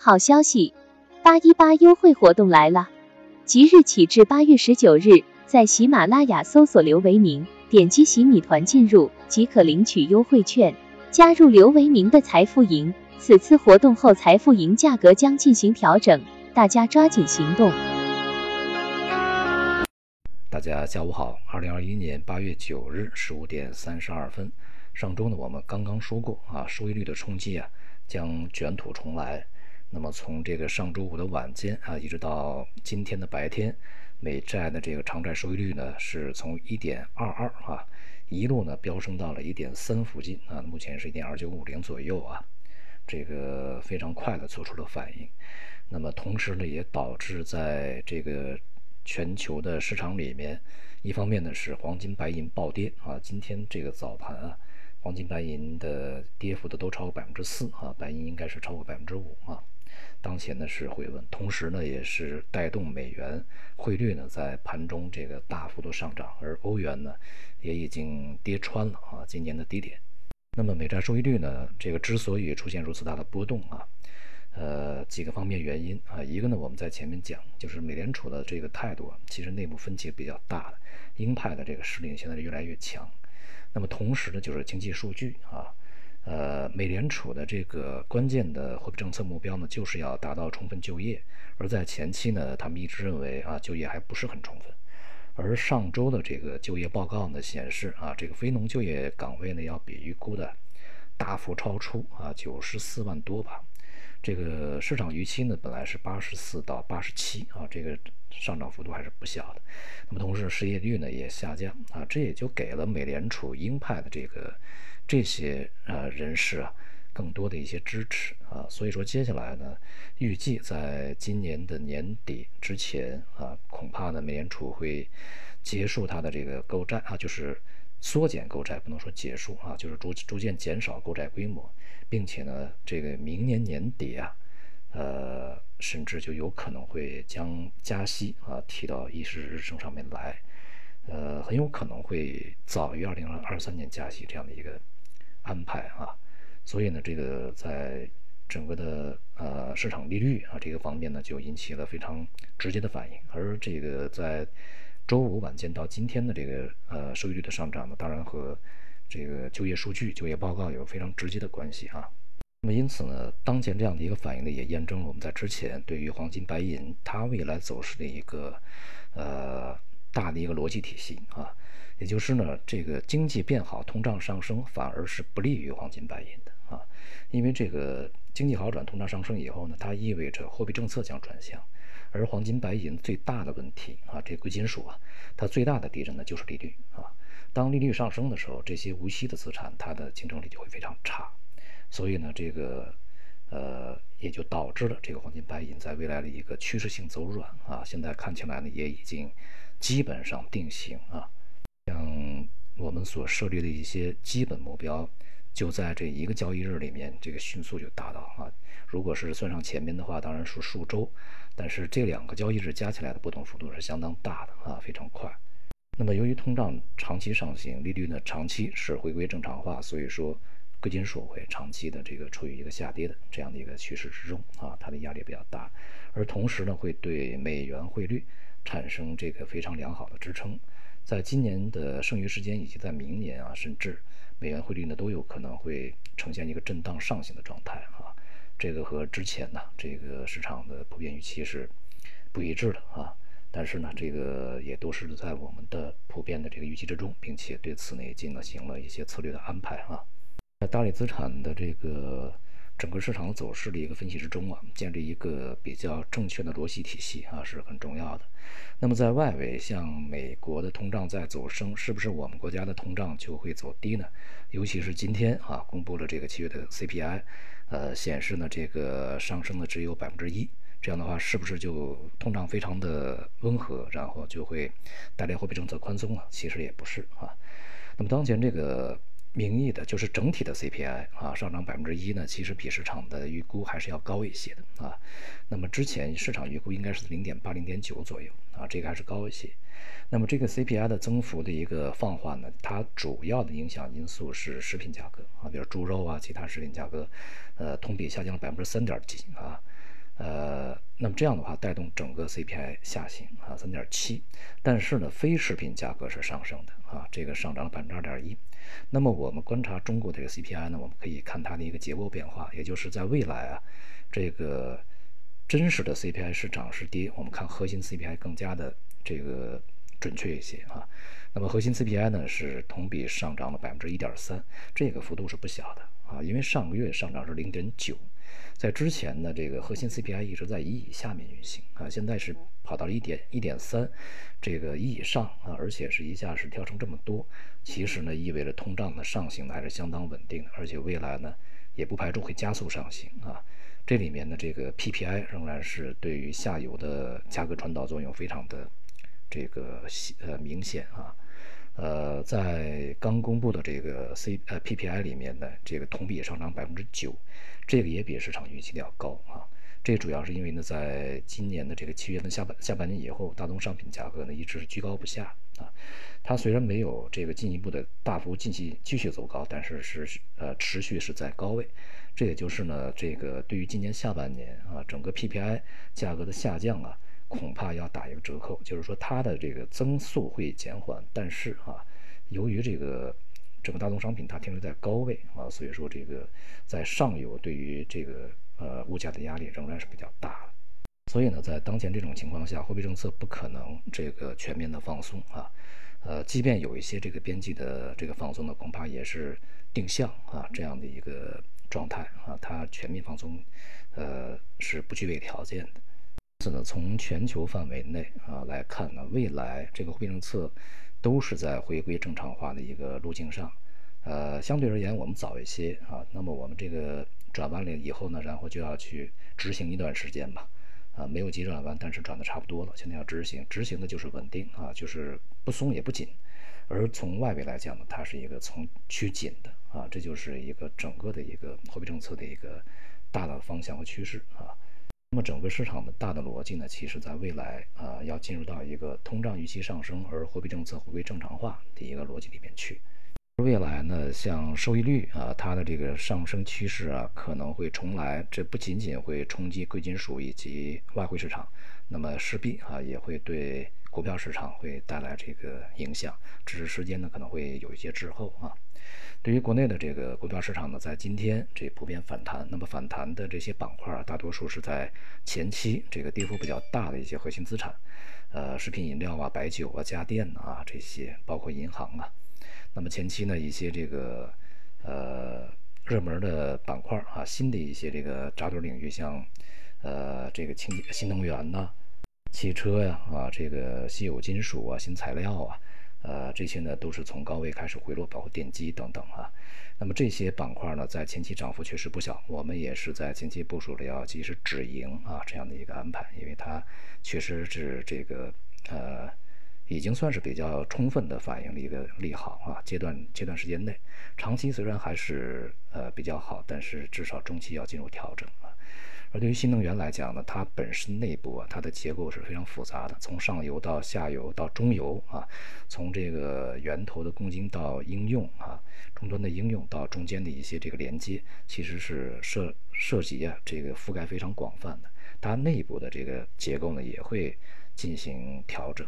好消息，八一八优惠活动来了！即日起至八月十九日，在喜马拉雅搜索刘维明，点击喜米团进入即可领取优惠券，加入刘维明的财富营。此次活动后，财富营价格将进行调整，大家抓紧行动。大家下午好，二零二一年八月九日十五点三十二分。上周呢，我们刚刚说过啊，收益率的冲击啊将卷土重来。那么从这个上周五的晚间啊，一直到今天的白天，美债的这个长债收益率呢是从一点二二啊一路呢飙升到了一点三附近啊，目前是一点二九五零左右啊，这个非常快的做出了反应。那么同时呢，也导致在这个全球的市场里面，一方面呢是黄金、白银暴跌啊，今天这个早盘啊。黄金、白银的跌幅的都超过百分之四啊，白银应该是超过百分之五啊。当前呢是回稳，同时呢也是带动美元汇率呢在盘中这个大幅度上涨，而欧元呢也已经跌穿了啊今年的低点。那么美债收益率呢，这个之所以出现如此大的波动啊，呃几个方面原因啊，一个呢我们在前面讲，就是美联储的这个态度啊，其实内部分歧比较大的，鹰派的这个势力现在是越来越强。那么同时呢，就是经济数据啊，呃，美联储的这个关键的货币政策目标呢，就是要达到充分就业。而在前期呢，他们一直认为啊，就业还不是很充分。而上周的这个就业报告呢，显示啊，这个非农就业岗位呢，要比预估的大幅超出啊，九十四万多吧。这个市场预期呢，本来是八十四到八十七啊，这个上涨幅度还是不小的。那么同时失业率呢也下降啊，这也就给了美联储鹰派的这个这些呃人士啊更多的一些支持啊。所以说接下来呢，预计在今年的年底之前啊，恐怕呢美联储会结束它的这个购债啊，就是缩减购债，不能说结束啊，就是逐逐渐减少购债规模。并且呢，这个明年年底啊，呃，甚至就有可能会将加息啊提到议事日程上面来，呃，很有可能会早于二零二三年加息这样的一个安排啊。所以呢，这个在整个的呃市场利率啊这个方面呢，就引起了非常直接的反应。而这个在周五晚间到今天的这个呃收益率的上涨呢，当然和这个就业数据、就业报告有非常直接的关系啊。那么因此呢，当前这样的一个反应呢，也验证了我们在之前对于黄金、白银它未来走势的一个呃大的一个逻辑体系啊。也就是呢，这个经济变好、通胀上升，反而是不利于黄金、白银的啊。因为这个经济好转、通胀上升以后呢，它意味着货币政策将转向，而黄金、白银最大的问题啊，这贵金属啊，它最大的敌人呢就是利率啊。当利率上升的时候，这些无息的资产它的竞争力就会非常差，所以呢，这个呃也就导致了这个黄金白银在未来的一个趋势性走软啊。现在看起来呢，也已经基本上定型啊。像我们所设立的一些基本目标，就在这一个交易日里面，这个迅速就达到啊。如果是算上前面的话，当然是数周，但是这两个交易日加起来的波动幅度是相当大的啊，非常快。那么，由于通胀长期上行，利率呢长期是回归正常化，所以说贵金属会长期的这个处于一个下跌的这样的一个趋势之中啊，它的压力比较大，而同时呢会对美元汇率产生这个非常良好的支撑，在今年的剩余时间以及在明年啊，甚至美元汇率呢都有可能会呈现一个震荡上行的状态啊，这个和之前呢这个市场的普遍预期是不一致的啊。但是呢，这个也都是在我们的普遍的这个预期之中，并且对此呢也进行了一些策略的安排啊。在大类资产的这个整个市场走势的一个分析之中啊，建立一个比较正确的逻辑体系啊是很重要的。那么在外围，像美国的通胀在走升，是不是我们国家的通胀就会走低呢？尤其是今天啊公布了这个七月的 CPI，呃，显示呢这个上升的只有百分之一。这样的话，是不是就通胀非常的温和，然后就会带来货币政策宽松呢？其实也不是啊。那么当前这个名义的，就是整体的 CPI 啊，上涨百分之一呢，其实比市场的预估还是要高一些的啊。那么之前市场预估应该是零点八、零点九左右啊，这个还是高一些。那么这个 CPI 的增幅的一个放缓呢，它主要的影响因素是食品价格啊，比如猪肉啊，其他食品价格，呃，同比下降了百分之三点几啊。呃，那么这样的话带动整个 CPI 下行啊，三点七。但是呢，非食品价格是上升的啊，这个上涨了百分之二点一。那么我们观察中国这个 CPI 呢，我们可以看它的一个结构变化，也就是在未来啊，这个真实的 CPI 是涨是跌，我们看核心 CPI 更加的这个准确一些啊。那么核心 CPI 呢是同比上涨了百分之一点三，这个幅度是不小的啊，因为上个月上涨是零点九。在之前呢，这个核心 CPI 一直在一以下面运行啊，现在是跑到了一点一点三，这个一以上啊，而且是一下是跳升这么多，其实呢意味着通胀的上行还是相当稳定的，而且未来呢也不排除会加速上行啊。这里面呢这个 PPI 仍然是对于下游的价格传导作用非常的这个呃明显啊。呃，在刚公布的这个 C 呃 PPI 里面呢，这个同比上涨百分之九，这个也比市场预期的要高啊。这主要是因为呢，在今年的这个七月份下半下半年以后，大宗商品价格呢一直是居高不下啊。它虽然没有这个进一步的大幅继续继续走高，但是是呃持续是在高位。这也就是呢，这个对于今年下半年啊，整个 PPI 价格的下降啊。恐怕要打一个折扣，就是说它的这个增速会减缓，但是啊，由于这个整个大宗商品它停留在高位啊，所以说这个在上游对于这个呃物价的压力仍然是比较大的。所以呢，在当前这种情况下，货币政策不可能这个全面的放松啊，呃，即便有一些这个边际的这个放松呢，恐怕也是定向啊这样的一个状态啊，它全面放松呃是不具备条件的。因此呢，从全球范围内啊来看呢，未来这个货币政策都是在回归正常化的一个路径上。呃，相对而言，我们早一些啊，那么我们这个转弯了以后呢，然后就要去执行一段时间吧。啊，没有急转弯，但是转的差不多了，现在要执行，执行的就是稳定啊，就是不松也不紧。而从外围来讲呢，它是一个从趋紧的啊，这就是一个整个的一个货币政策的一个大的方向和趋势啊。那么整个市场的大的逻辑呢，其实在未来啊，要进入到一个通胀预期上升，而货币政策回归正常化的一个逻辑里面去。未来呢，像收益率啊，它的这个上升趋势啊，可能会重来。这不仅仅会冲击贵金属以及外汇市场，那么势必啊，也会对股票市场会带来这个影响，只是时间呢可能会有一些滞后啊。对于国内的这个股票市场呢，在今天这普遍反弹。那么反弹的这些板块啊，大多数是在前期这个跌幅比较大的一些核心资产，呃，食品饮料啊、白酒啊、家电啊这些，包括银行啊。那么前期呢，一些这个呃热门的板块啊，新的一些这个扎堆领域，像呃这个清新能源呐、汽车呀啊，这个稀有金属啊、新材料啊。呃，这些呢都是从高位开始回落，包括电机等等啊。那么这些板块呢，在前期涨幅确实不小，我们也是在前期部署了要及时止盈啊这样的一个安排，因为它确实是这个呃，已经算是比较充分的反映了一个利好啊。阶段阶段时间内，长期虽然还是呃比较好，但是至少中期要进入调整啊。而对于新能源来讲呢，它本身内部啊，它的结构是非常复杂的，从上游到下游到中游啊，从这个源头的供应到应用啊，终端的应用到中间的一些这个连接，其实是涉涉及啊，这个覆盖非常广泛的。它内部的这个结构呢，也会进行调整。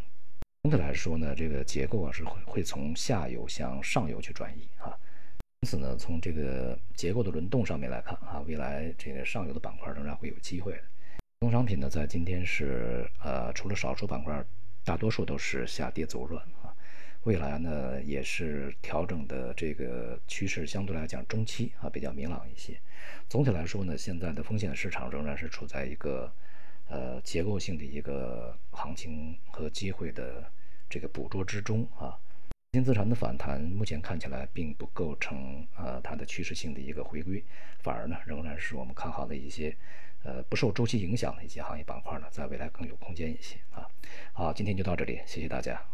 总的来说呢，这个结构啊是会会从下游向上游去转移啊。因此呢，从这个结构的轮动上面来看啊，未来这个上游的板块仍然会有机会的。农商品呢，在今天是呃，除了少数板块，大多数都是下跌走软啊。未来呢，也是调整的这个趋势相对来讲中期啊比较明朗一些。总体来说呢，现在的风险市场仍然是处在一个呃结构性的一个行情和机会的这个捕捉之中啊。新资产的反弹目前看起来并不构成呃它的趋势性的一个回归，反而呢仍然是我们看好的一些呃不受周期影响的一些行业板块呢，在未来更有空间一些啊。好，今天就到这里，谢谢大家。